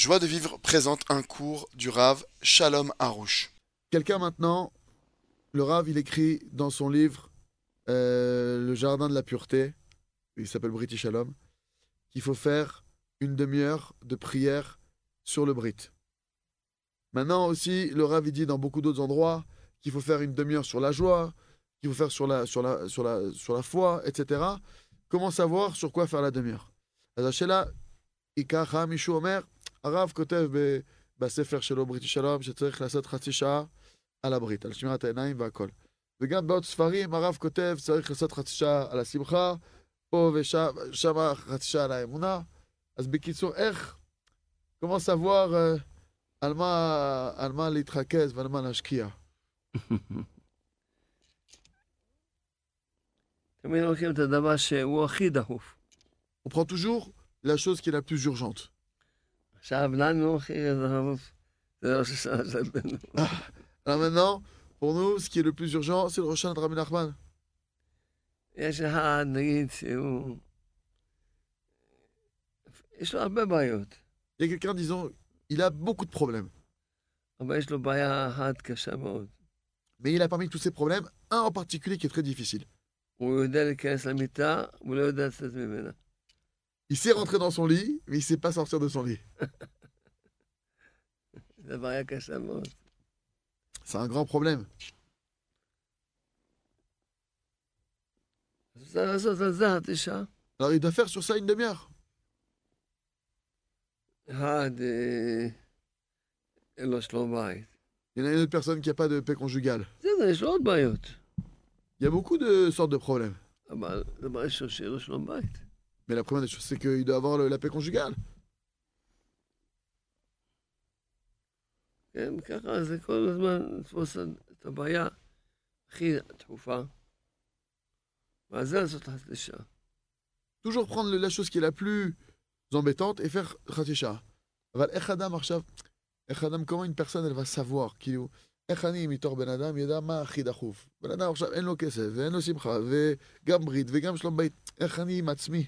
Joie de vivre présente un cours du Rav Shalom Harouche. Quelqu'un maintenant, le Rav, il écrit dans son livre euh, Le Jardin de la Pureté, il s'appelle British Shalom, qu'il faut faire une demi-heure de prière sur le Brit. Maintenant aussi, le Rav, il dit dans beaucoup d'autres endroits qu'il faut faire une demi-heure sur la joie, qu'il faut faire sur la, sur, la, sur, la, sur la foi, etc. Comment savoir sur quoi faire la demi-heure? Azachela, Ika, Omer, הרב כותב ב- בספר שלו, בריתי שלום, שצריך לעשות חצי שעה על הברית, על שמירת העיניים והכל. וגם בעוד ספרים הרב כותב, צריך לעשות חצי שעה על השמחה, פה ושם חצי שעה על האמונה. אז בקיצור, איך, כמו סבואר, אה, על מה, על מה להתרכז ועל מה להשקיע. תמיד לוקחים את הדבר שהוא הכי דחוף. On prend toujours la chose qui est la plus urgente. עכשיו, לנו הכי דחוף זה ראש השנה שלנו. Alors maintenant, pour nous, ce qui est le plus urgent, c'est le Roshan de Rabbi Nachman. יש אחד, נגיד, שהוא... יש לו הרבה בעיות, Il y a quelqu'un, disons, il a beaucoup de problèmes. אבל יש לו בעיה אחת קשה מאוד. Mais il a parmi tous ces problèmes, un en particulier qui est très difficile. הוא יודע להיכנס למיטה, הוא לא יודע לצאת ממנה. Il sait rentrer dans son lit, mais il ne sait pas sortir de son lit. C'est un grand problème. Alors il doit faire sur ça une demi-heure. Il y en a une autre personne qui n'a pas de paix conjugale. Il y a beaucoup de sortes de problèmes. אבל דבר ראשון, שיהיה לו שלום בית. Mais la première des choses, c'est qu'il doit avoir le- la paix conjugale. כן, ככה זה כל הזמן לתפוס את הבעיה הכי דחופה, ועל זה לעשות חצי שעה. Toujours prendre le- la chose qui est la plus embêtante et faire Khatisha. אבל איך אדם עכשיו, איך אדם, comment une personne, elle va savoir, כאילו, איך אני מתור בן אדם ידע מה הכי דחוף. בן אדם עכשיו אין לו כסף, ואין לו שמחה, וגם ברית, וגם שלום בית, איך אני עם עצמי?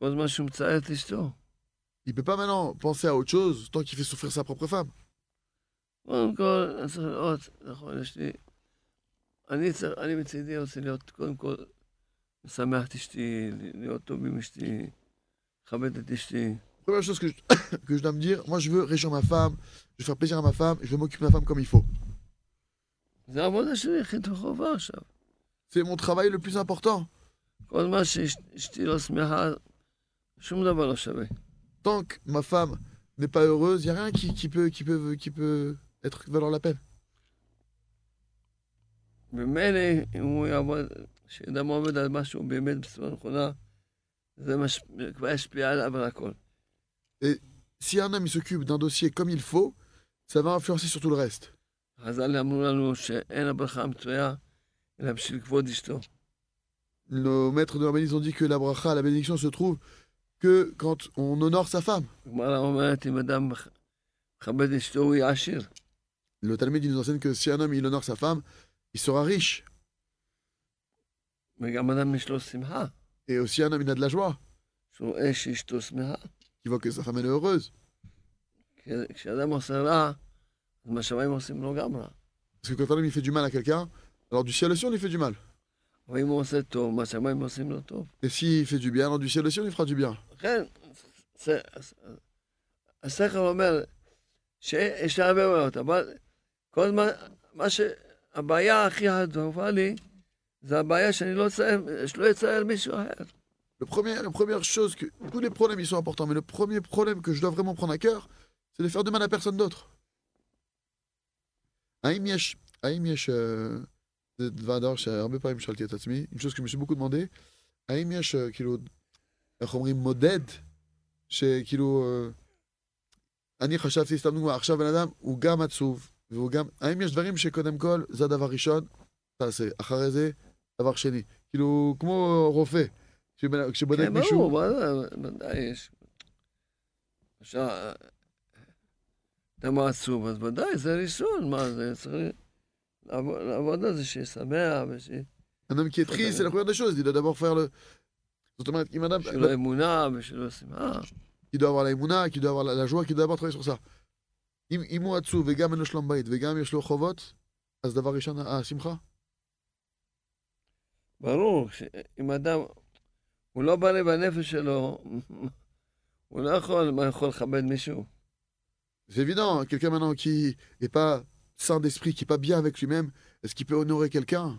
כל זמן שהוא מצער את אשתו. Il peut pas maintenant penser à autre chose tant qu'il fait souffrir sa propre femme. קודם כל, אני צריך לראות, נכון, יש לי... אני צריך, אני מצידי רוצה להיות, קודם כל, משמח את אשתי, להיות טוב עם אשתי, לכבד את אשתי. Première chose que je, que je dois me dire, moi je veux réjouir ma femme, je veux faire plaisir à ma femme, je veux m'occuper de ma femme comme il faut. זה העבודה שלי הכי חובה עכשיו. C'est mon travail le plus important. כל זמן שאשתי לא שמחה, Tant que ma femme n'est pas heureuse, il n'y a rien qui, peut, qui, peut, qui peut être valoir la peine. Et si un homme s'occupe d'un dossier comme il faut, ça va influencer sur tout le reste. Nos maîtres de ont dit que la bracha, la bénédiction, se trouve que quand on honore sa femme. Le Talmud nous enseigne que si un homme il honore sa femme, il sera riche. Et aussi un homme il a de la joie. Qui voit que sa femme est heureuse. Parce que quand un homme il fait du mal à quelqu'un, alors du ciel aussi on lui fait du mal. Et s'il fait du bien, alors du ciel aussi on lui fera du bien. לכן, זה- השכל אומר שיש לי הרבה בעיות, אבל כל הזמן, מה ש... הבעיה הכי הדחופה לי, זה הבעיה שאני לא אצייר, שלא יצייר מישהו אחר. Le premier, la première chose que tous les problèmes ils sont importants, mais le premier problème que je dois vraiment prendre à cœur, c'est de faire de mal à personne d'autre. האם יש, האם יש, אה, זה דבר שהרבה פעמים שאלתי את עצמי, une chose que je me suis beaucoup demandé, איך אומרים, מודד שכאילו, אני חשבתי, סתם דוגמא, עכשיו בן אדם הוא גם עצוב, והוא גם, האם יש דברים שקודם כל, זה הדבר ראשון, תעשה, אחרי זה, דבר שני. כאילו, כמו רופא, כשבן- כשבודק כן, מישהו, ברור, ודאי, ודאי יש. אתה מה עצוב, אז ודאי, זה ראשון, מה זה, צריך לעבוד, על זה, שיהיה שמח, qui est triste, c'est la première des choses, il doit d'abord faire le... זאת אומרת, אם אדם, לו אמונה ושלא שמחה. qui doit avoir la émouna, qui doit avoir la, la joie, qui doit d'abord travailler sur ça. אם, אם הוא עצוב וגם אין לו שלום בית וגם יש לו חובות, אז דבר ראשון, אה, השמחה. ברור, אם אדם, הוא לא בא לי בנפש שלו, הוא לא יכול, מה יכול לכבד מישהו? C'est évident, quelqu'un maintenant qui n'est pas sain d'esprit, qui n'est pas bien avec lui-même, est-ce qu'il peut honorer quelqu'un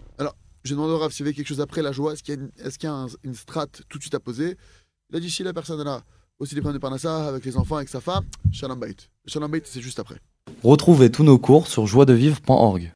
Je demande au Rav s'il y avait quelque chose après la joie, est-ce qu'il y a, une, est-ce strate tout de suite à poser? Il a dit la personne a aussi des problèmes de parnassa avec les enfants, avec sa femme, shalom bait. Shalom c'est juste après. Retrouvez tous nos cours sur joiedevivre.org.